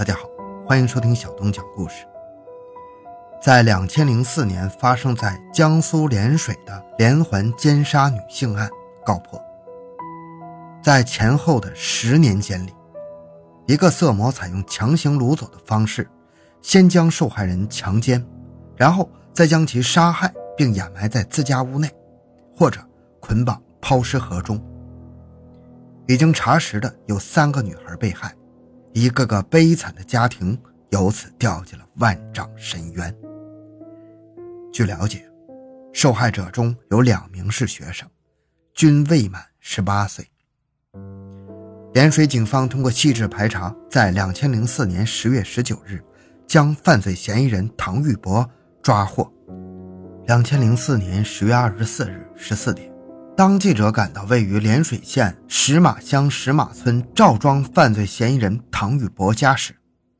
大家好，欢迎收听小东讲故事。在两千零四年发生在江苏涟水的连环奸杀女性案告破，在前后的十年间里，一个色魔采用强行掳走的方式，先将受害人强奸，然后再将其杀害并掩埋在自家屋内，或者捆绑抛尸河中。已经查实的有三个女孩被害，一个个悲惨的家庭由此掉进了万丈深渊。据了解，受害者中有两名是学生，均未满十八岁。涟水警方通过细致排查，在两千零四年十月十九日，将犯罪嫌疑人唐玉博抓获。两千零四年十月二十四日十四点，当记者赶到位于涟水县石马乡石马村赵庄犯罪嫌疑人唐玉博家时，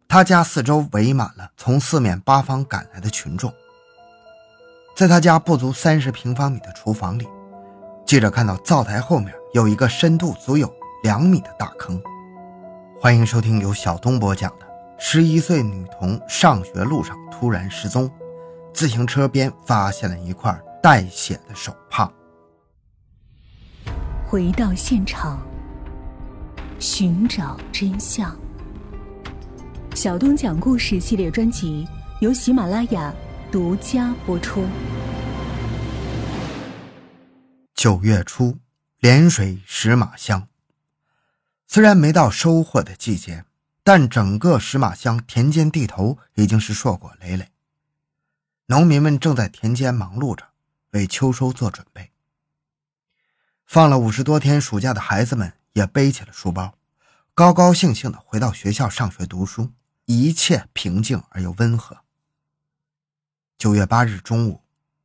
他家四周围满了从四面八方赶来的群众。在他家不足三十平方米的厨房里，记者看到灶台后面有一个深度足有两米的大坑。欢迎收听由小东播讲的《十一岁女童上学路上突然失踪，自行车边发现了一块带血的手帕》。回到现场，寻找真相。小东讲故事系列专辑由喜马拉雅。独家播出。九月初，涟水石马乡，虽然没到收获的季节，但整个石马乡田间地头已经是硕果累累。农民们正在田间忙碌着，为秋收做准备。放了五十多天暑假的孩子们也背起了书包，高高兴兴的回到学校上学读书，一切平静而又温和。九月八日中午，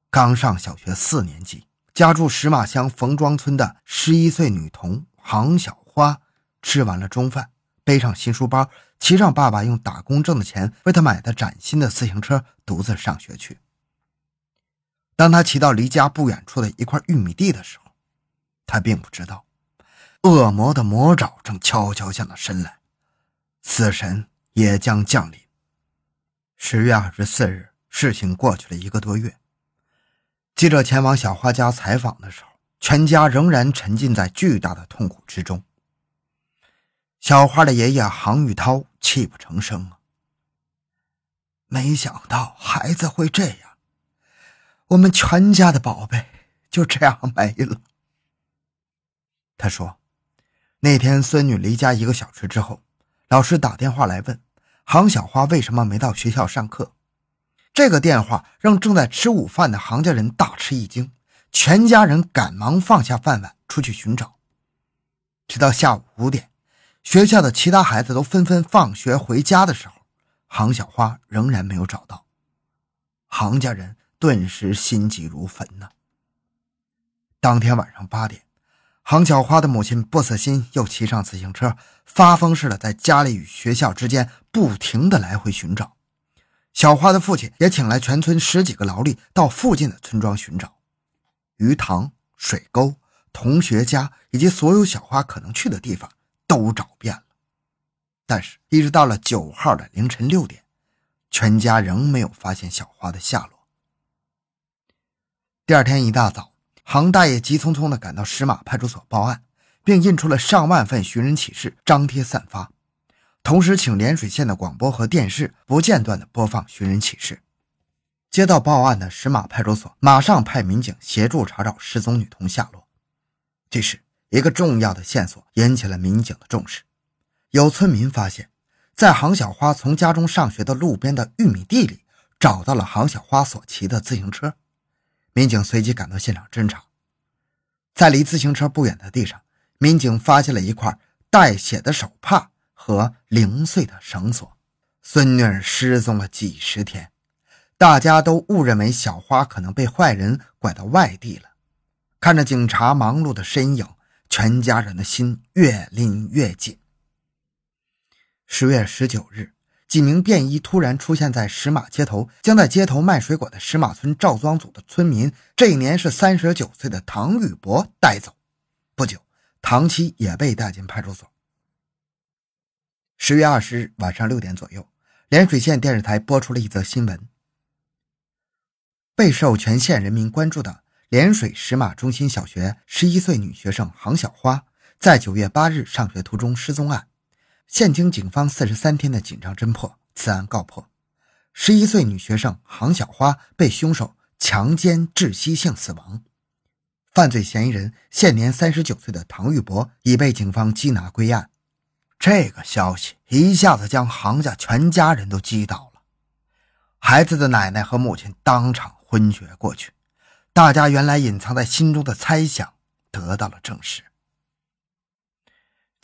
刚上小学四年级、家住石马乡冯庄村的十一岁女童杭小花，吃完了中饭，背上新书包，骑上爸爸用打工挣的钱为她买的崭新的自行车，独自上学去。当他骑到离家不远处的一块玉米地的时候，他并不知道，恶魔的魔爪正悄悄向他伸来，死神也将降临。十月二十四日。事情过去了一个多月，记者前往小花家采访的时候，全家仍然沉浸在巨大的痛苦之中。小花的爷爷杭玉涛泣不成声啊！没想到孩子会这样，我们全家的宝贝就这样没了。他说，那天孙女离家一个小时之后，老师打电话来问杭小花为什么没到学校上课。这个电话让正在吃午饭的杭家人大吃一惊，全家人赶忙放下饭碗出去寻找。直到下午五点，学校的其他孩子都纷纷放学回家的时候，杭小花仍然没有找到。杭家人顿时心急如焚呐。当天晚上八点，杭小花的母亲不死心，又骑上自行车，发疯似的在家里与学校之间不停的来回寻找。小花的父亲也请来全村十几个劳力到附近的村庄寻找，鱼塘、水沟、同学家以及所有小花可能去的地方都找遍了，但是，一直到了九号的凌晨六点，全家仍没有发现小花的下落。第二天一大早，杭大爷急匆匆地赶到石马派出所报案，并印出了上万份寻人启事，张贴散发。同时，请涟水县的广播和电视不间断地播放寻人启事。接到报案的石马派出所马上派民警协助查找失踪女童下落。这时，一个重要的线索引起了民警的重视。有村民发现，在杭小花从家中上学的路边的玉米地里，找到了杭小花所骑的自行车。民警随即赶到现场侦查，在离自行车不远的地上，民警发现了一块带血的手帕。和零碎的绳索，孙女儿失踪了几十天，大家都误认为小花可能被坏人拐到外地了。看着警察忙碌的身影，全家人的心越拎越紧。十月十九日，几名便衣突然出现在石马街头，将在街头卖水果的石马村赵庄组的村民，这一年是三十九岁的唐玉博带走。不久，唐妻也被带进派出所。十月二十日晚上六点左右，涟水县电视台播出了一则新闻。备受全县人民关注的涟水石马中心小学十一岁女学生杭小花，在九月八日上学途中失踪案，现经警方四十三天的紧张侦破，此案告破。十一岁女学生杭小花被凶手强奸窒息性死亡，犯罪嫌疑人现年三十九岁的唐玉博已被警方缉拿归案。这个消息一下子将杭家全家人都击倒了，孩子的奶奶和母亲当场昏厥过去，大家原来隐藏在心中的猜想得到了证实。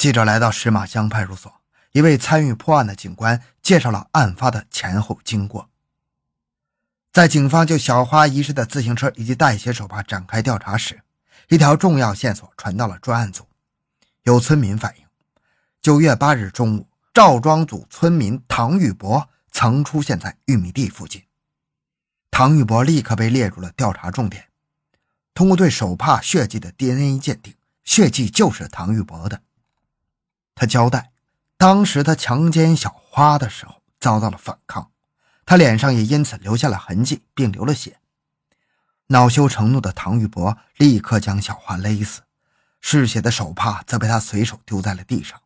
记者来到石马乡派出所，一位参与破案的警官介绍了案发的前后经过。在警方就小花遗失的自行车以及带血手帕展开调查时，一条重要线索传到了专案组，有村民反映。九月八日中午，赵庄组村民唐玉博曾出现在玉米地附近。唐玉博立刻被列入了调查重点。通过对手帕血迹的 DNA 鉴定，血迹就是唐玉博的。他交代，当时他强奸小花的时候遭到了反抗，他脸上也因此留下了痕迹，并流了血。恼羞成怒的唐玉博立刻将小花勒死，嗜血的手帕则被他随手丢在了地上。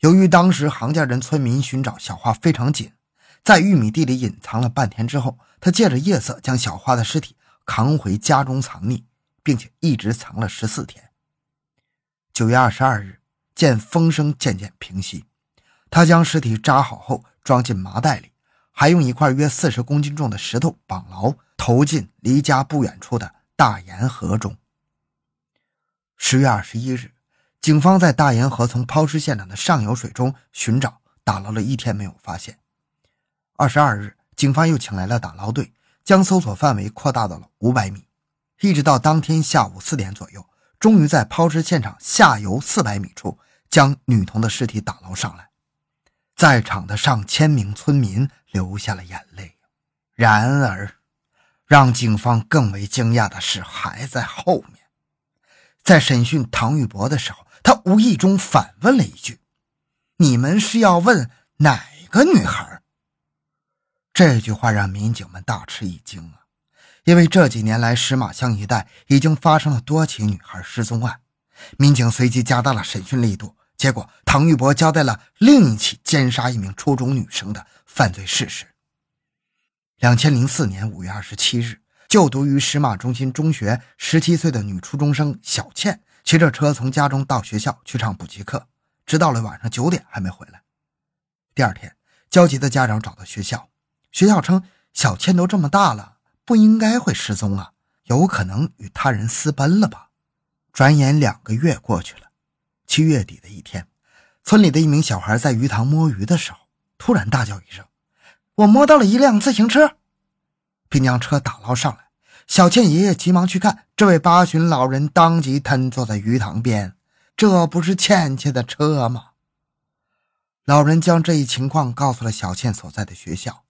由于当时杭家人村民寻找小花非常紧，在玉米地里隐藏了半天之后，他借着夜色将小花的尸体扛回家中藏匿，并且一直藏了十四天。九月二十二日，见风声渐渐平息，他将尸体扎好后装进麻袋里，还用一块约四十公斤重的石头绑牢，投进离家不远处的大盐河中。十月二十一日。警方在大盐河从抛尸现场的上游水中寻找，打捞了一天没有发现。二十二日，警方又请来了打捞队，将搜索范围扩大到了五百米，一直到当天下午四点左右，终于在抛尸现场下游四百米处将女童的尸体打捞上来。在场的上千名村民流下了眼泪。然而，让警方更为惊讶的事还在后面。在审讯唐玉博的时候。他无意中反问了一句：“你们是要问哪个女孩？”这句话让民警们大吃一惊啊！因为这几年来，石马乡一带已经发生了多起女孩失踪案，民警随即加大了审讯力度。结果，唐玉博交代了另一起奸杀一名初中女生的犯罪事实。两千零四年五月二十七日，就读于石马中心中学十七岁的女初中生小倩。骑着车从家中到学校去上补习课，直到了晚上九点还没回来。第二天，焦急的家长找到学校，学校称小倩都这么大了，不应该会失踪啊，有可能与他人私奔了吧。转眼两个月过去了，七月底的一天，村里的一名小孩在鱼塘摸鱼的时候，突然大叫一声：“我摸到了一辆自行车！”并将车打捞上来。小倩爷爷急忙去看，这位八旬老人当即瘫坐在鱼塘边。这不是倩倩的车吗？老人将这一情况告诉了小倩所在的学校。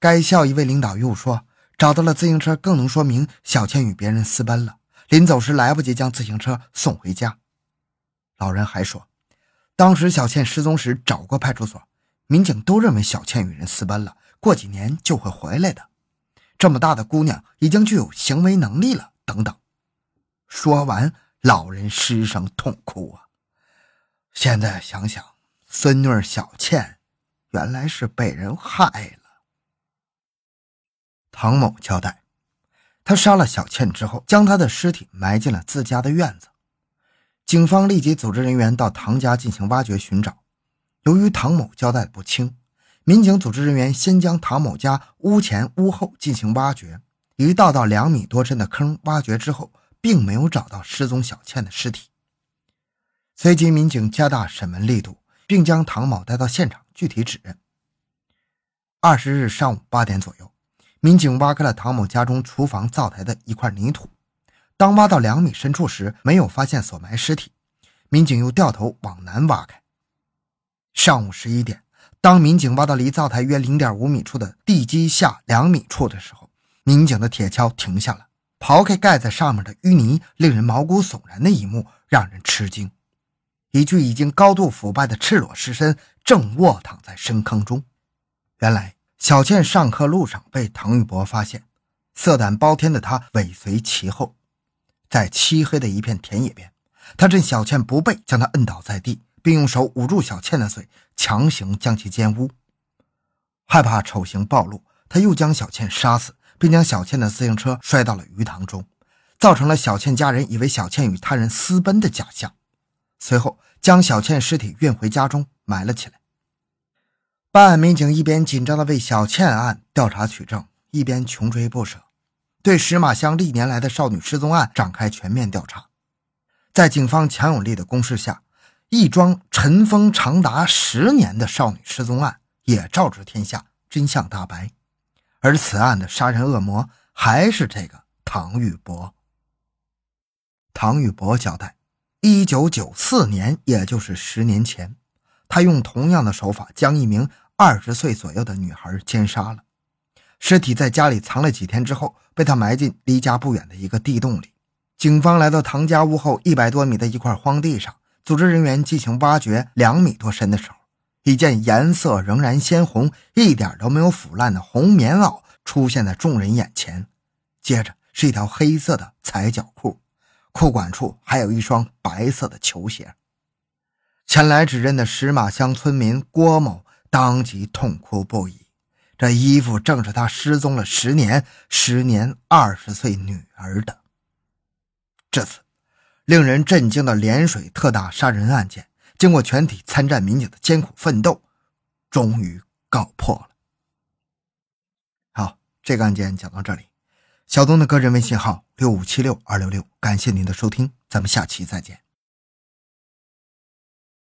该校一位领导又说，找到了自行车，更能说明小倩与别人私奔了。临走时来不及将自行车送回家。老人还说，当时小倩失踪时找过派出所，民警都认为小倩与人私奔了，过几年就会回来的。这么大的姑娘已经具有行为能力了，等等。说完，老人失声痛哭啊！现在想想，孙女小倩原来是被人害了。唐某交代，他杀了小倩之后，将她的尸体埋进了自家的院子。警方立即组织人员到唐家进行挖掘寻找。由于唐某交代不清。民警组织人员先将唐某家屋前屋后进行挖掘，一道道两米多深的坑挖掘之后，并没有找到失踪小倩的尸体。随即，民警加大审问力度，并将唐某带到现场具体指认。二十日上午八点左右，民警挖开了唐某家中厨房灶台的一块泥土，当挖到两米深处时，没有发现所埋尸体，民警又掉头往南挖开。上午十一点。当民警挖到离灶台约零点五米处的地基下两米处的时候，民警的铁锹停下了。刨开盖在上面的淤泥，令人毛骨悚然的一幕让人吃惊。一具已经高度腐败的赤裸尸身正卧躺在深坑中。原来，小倩上课路上被唐玉博发现，色胆包天的他尾随其后，在漆黑的一片田野边，他趁小倩不备，将她摁倒在地，并用手捂住小倩的嘴，强行将其奸污。害怕丑行暴露，他又将小倩杀死，并将小倩的自行车摔到了鱼塘中，造成了小倩家人以为小倩与他人私奔的假象。随后，将小倩尸体运回家中埋了起来。办案民警一边紧张地为小倩案调查取证，一边穷追不舍，对石马乡历年来的少女失踪案展开全面调查。在警方强有力的攻势下，一桩尘封长达十年的少女失踪案也昭知天下，真相大白。而此案的杀人恶魔还是这个唐玉博。唐玉博交代，一九九四年，也就是十年前。他用同样的手法将一名二十岁左右的女孩奸杀了，尸体在家里藏了几天之后，被他埋进离家不远的一个地洞里。警方来到唐家屋后一百多米的一块荒地上，组织人员进行挖掘。两米多深的时候，一件颜色仍然鲜红、一点都没有腐烂的红棉袄出现在众人眼前，接着是一条黑色的踩脚裤，裤管处还有一双白色的球鞋。前来指认的石马乡村民郭某当即痛哭不已。这衣服正是他失踪了十年、十年二十岁女儿的。这次令人震惊的涟水特大杀人案件，经过全体参战民警的艰苦奋斗，终于告破了。好，这个案件讲到这里。小东的个人微信号六五七六二六六，感谢您的收听，咱们下期再见。